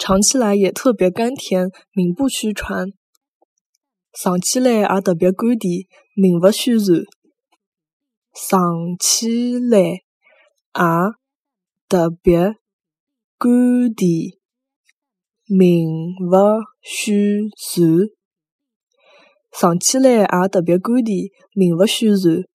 尝起来也特别甘甜，名不虚传。尝起来也特别甘甜，名不虚传。尝起来也特别甘甜，名不虚传。尝起来也特别甘甜，名不虚传。